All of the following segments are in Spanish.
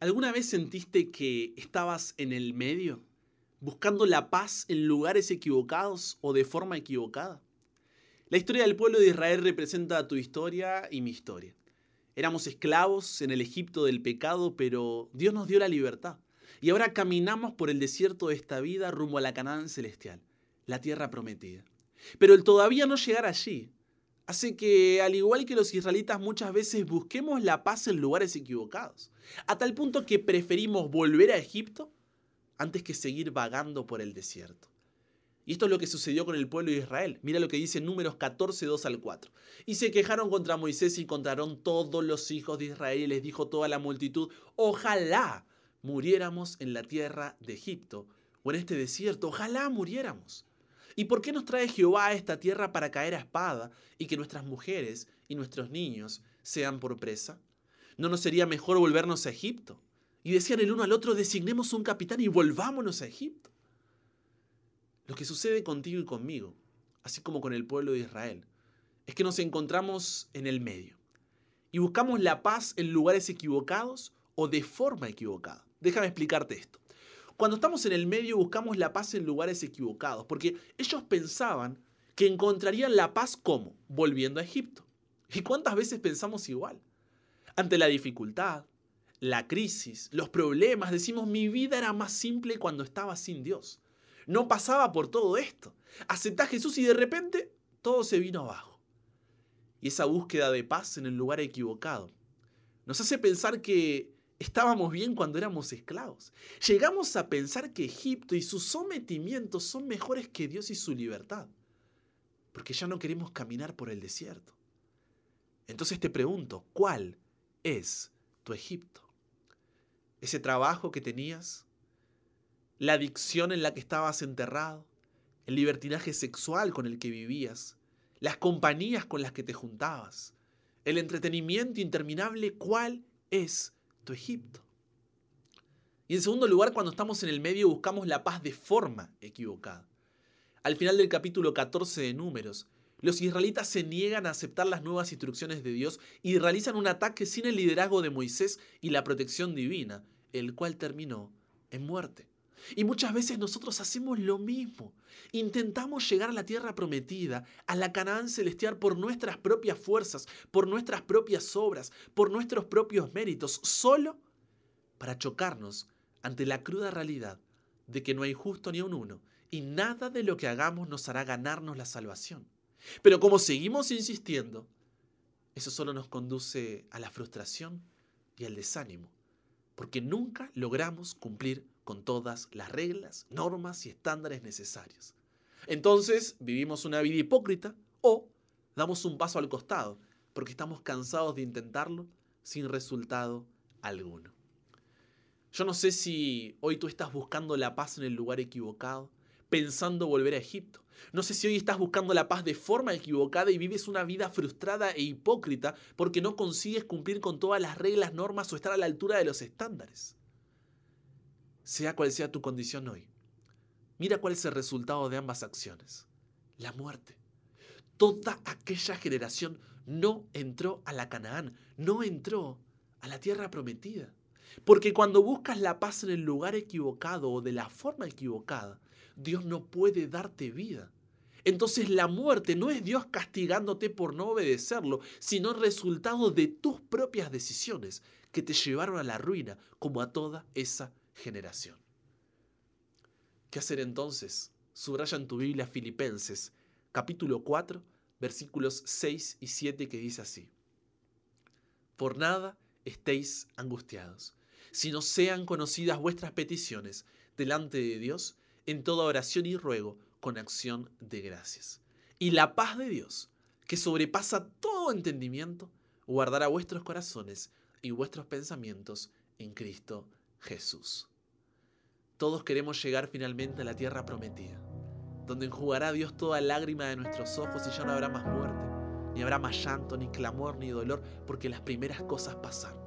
¿Alguna vez sentiste que estabas en el medio, buscando la paz en lugares equivocados o de forma equivocada? La historia del pueblo de Israel representa tu historia y mi historia. Éramos esclavos en el Egipto del pecado, pero Dios nos dio la libertad. Y ahora caminamos por el desierto de esta vida rumbo a la Canaán celestial, la tierra prometida. Pero el todavía no llegar allí hace que, al igual que los israelitas, muchas veces busquemos la paz en lugares equivocados, a tal punto que preferimos volver a Egipto antes que seguir vagando por el desierto. Y esto es lo que sucedió con el pueblo de Israel. Mira lo que dice Números 14, 2 al 4. Y se quejaron contra Moisés y encontraron todos los hijos de Israel y les dijo toda la multitud, ojalá muriéramos en la tierra de Egipto o en este desierto, ojalá muriéramos. ¿Y por qué nos trae Jehová a esta tierra para caer a espada y que nuestras mujeres y nuestros niños sean por presa? ¿No nos sería mejor volvernos a Egipto? Y decían el uno al otro, designemos un capitán y volvámonos a Egipto. Lo que sucede contigo y conmigo, así como con el pueblo de Israel, es que nos encontramos en el medio y buscamos la paz en lugares equivocados o de forma equivocada. Déjame explicarte esto. Cuando estamos en el medio buscamos la paz en lugares equivocados, porque ellos pensaban que encontrarían la paz como volviendo a Egipto. ¿Y cuántas veces pensamos igual? Ante la dificultad, la crisis, los problemas, decimos mi vida era más simple cuando estaba sin Dios. No pasaba por todo esto. Acepté a Jesús y de repente todo se vino abajo. Y esa búsqueda de paz en el lugar equivocado nos hace pensar que estábamos bien cuando éramos esclavos. Llegamos a pensar que Egipto y sus sometimientos son mejores que Dios y su libertad, porque ya no queremos caminar por el desierto. Entonces te pregunto, ¿cuál es tu Egipto? ¿Ese trabajo que tenías? ¿La adicción en la que estabas enterrado? ¿El libertinaje sexual con el que vivías? ¿Las compañías con las que te juntabas? ¿El entretenimiento interminable? ¿Cuál es Egipto. Y en segundo lugar, cuando estamos en el medio buscamos la paz de forma equivocada. Al final del capítulo 14 de Números, los israelitas se niegan a aceptar las nuevas instrucciones de Dios y realizan un ataque sin el liderazgo de Moisés y la protección divina, el cual terminó en muerte. Y muchas veces nosotros hacemos lo mismo. Intentamos llegar a la tierra prometida, a la Canaán celestial por nuestras propias fuerzas, por nuestras propias obras, por nuestros propios méritos, solo para chocarnos ante la cruda realidad de que no hay justo ni un uno, y nada de lo que hagamos nos hará ganarnos la salvación. Pero como seguimos insistiendo, eso solo nos conduce a la frustración y al desánimo, porque nunca logramos cumplir con todas las reglas, normas y estándares necesarios. Entonces vivimos una vida hipócrita o damos un paso al costado porque estamos cansados de intentarlo sin resultado alguno. Yo no sé si hoy tú estás buscando la paz en el lugar equivocado, pensando volver a Egipto. No sé si hoy estás buscando la paz de forma equivocada y vives una vida frustrada e hipócrita porque no consigues cumplir con todas las reglas, normas o estar a la altura de los estándares sea cual sea tu condición hoy. Mira cuál es el resultado de ambas acciones. La muerte. Toda aquella generación no entró a la Canaán, no entró a la tierra prometida. Porque cuando buscas la paz en el lugar equivocado o de la forma equivocada, Dios no puede darte vida. Entonces la muerte no es Dios castigándote por no obedecerlo, sino el resultado de tus propias decisiones que te llevaron a la ruina, como a toda esa generación. ¿Qué hacer entonces? Subraya en tu Biblia Filipenses, capítulo 4, versículos 6 y 7 que dice así. Por nada estéis angustiados, sino sean conocidas vuestras peticiones delante de Dios en toda oración y ruego con acción de gracias. Y la paz de Dios, que sobrepasa todo entendimiento, guardará vuestros corazones y vuestros pensamientos en Cristo Jesús. Todos queremos llegar finalmente a la tierra prometida, donde enjugará Dios toda lágrima de nuestros ojos y ya no habrá más muerte, ni habrá más llanto, ni clamor, ni dolor, porque las primeras cosas pasaron.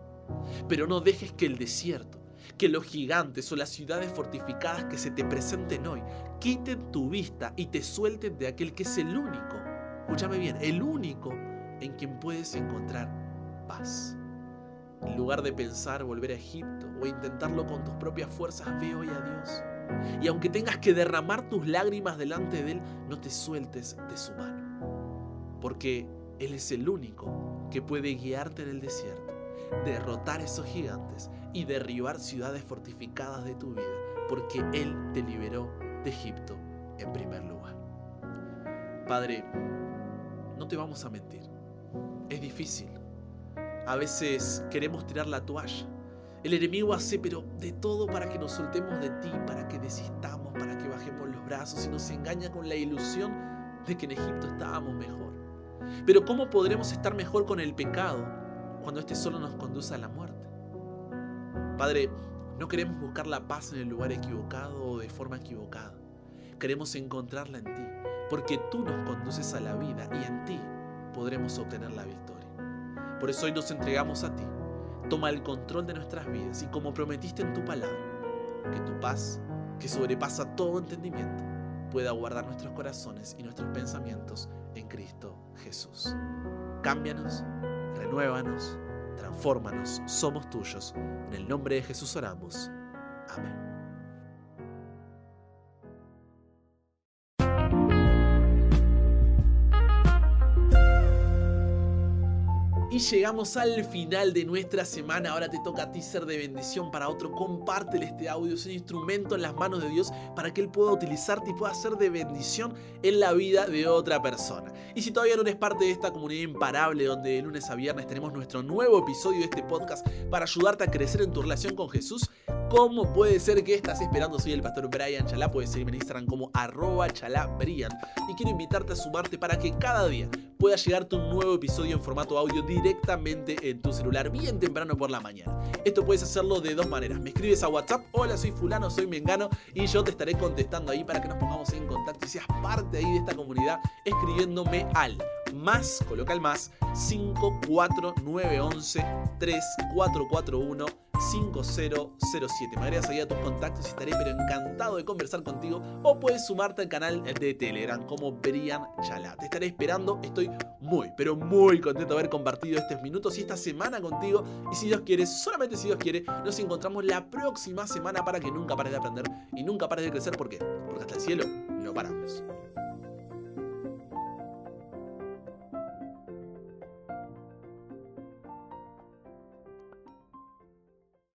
Pero no dejes que el desierto, que los gigantes o las ciudades fortificadas que se te presenten hoy quiten tu vista y te suelten de aquel que es el único, escúchame bien, el único en quien puedes encontrar paz. En lugar de pensar volver a Egipto o intentarlo con tus propias fuerzas, ve hoy a Dios. Y aunque tengas que derramar tus lágrimas delante de Él, no te sueltes de su mano. Porque Él es el único que puede guiarte en el desierto, derrotar esos gigantes y derribar ciudades fortificadas de tu vida. Porque Él te liberó de Egipto en primer lugar. Padre, no te vamos a mentir. Es difícil. A veces queremos tirar la toalla. El enemigo hace, pero de todo para que nos soltemos de ti, para que desistamos, para que bajemos los brazos y nos engaña con la ilusión de que en Egipto estábamos mejor. Pero ¿cómo podremos estar mejor con el pecado cuando este solo nos conduce a la muerte? Padre, no queremos buscar la paz en el lugar equivocado o de forma equivocada. Queremos encontrarla en ti, porque tú nos conduces a la vida y en ti podremos obtener la victoria. Por eso hoy nos entregamos a ti. Toma el control de nuestras vidas y como prometiste en tu palabra, que tu paz, que sobrepasa todo entendimiento, pueda guardar nuestros corazones y nuestros pensamientos en Cristo Jesús. Cámbianos, renuévanos, transfórmanos, somos tuyos. En el nombre de Jesús oramos. Amén. Llegamos al final de nuestra semana. Ahora te toca a ti ser de bendición para otro. Compártele este audio, es un instrumento en las manos de Dios para que Él pueda utilizarte y pueda ser de bendición en la vida de otra persona. Y si todavía no eres parte de esta comunidad imparable donde de lunes a viernes tenemos nuestro nuevo episodio de este podcast para ayudarte a crecer en tu relación con Jesús, ¿cómo puede ser que estás esperando? Soy el pastor Brian Chalá, puedes seguirme en Instagram como arroba chalabrian y quiero invitarte a sumarte para que cada día pueda llegarte un nuevo episodio en formato audio directamente en tu celular bien temprano por la mañana. Esto puedes hacerlo de dos maneras. Me escribes a WhatsApp, hola soy fulano, soy mengano y yo te estaré contestando ahí para que nos pongamos en contacto y seas parte ahí de esta comunidad escribiéndome al más, coloca el más, 54911 3441 5007. Me agregas ahí a tus contactos y estaré pero encantado de conversar contigo. O puedes sumarte al canal de Telegram como Brian Chala. Te estaré esperando. Estoy muy, pero muy contento de haber compartido estos minutos y esta semana contigo. Y si Dios quiere, solamente si Dios quiere, nos encontramos la próxima semana para que nunca pares de aprender y nunca pares de crecer. ¿Por qué? Porque hasta el cielo no paramos.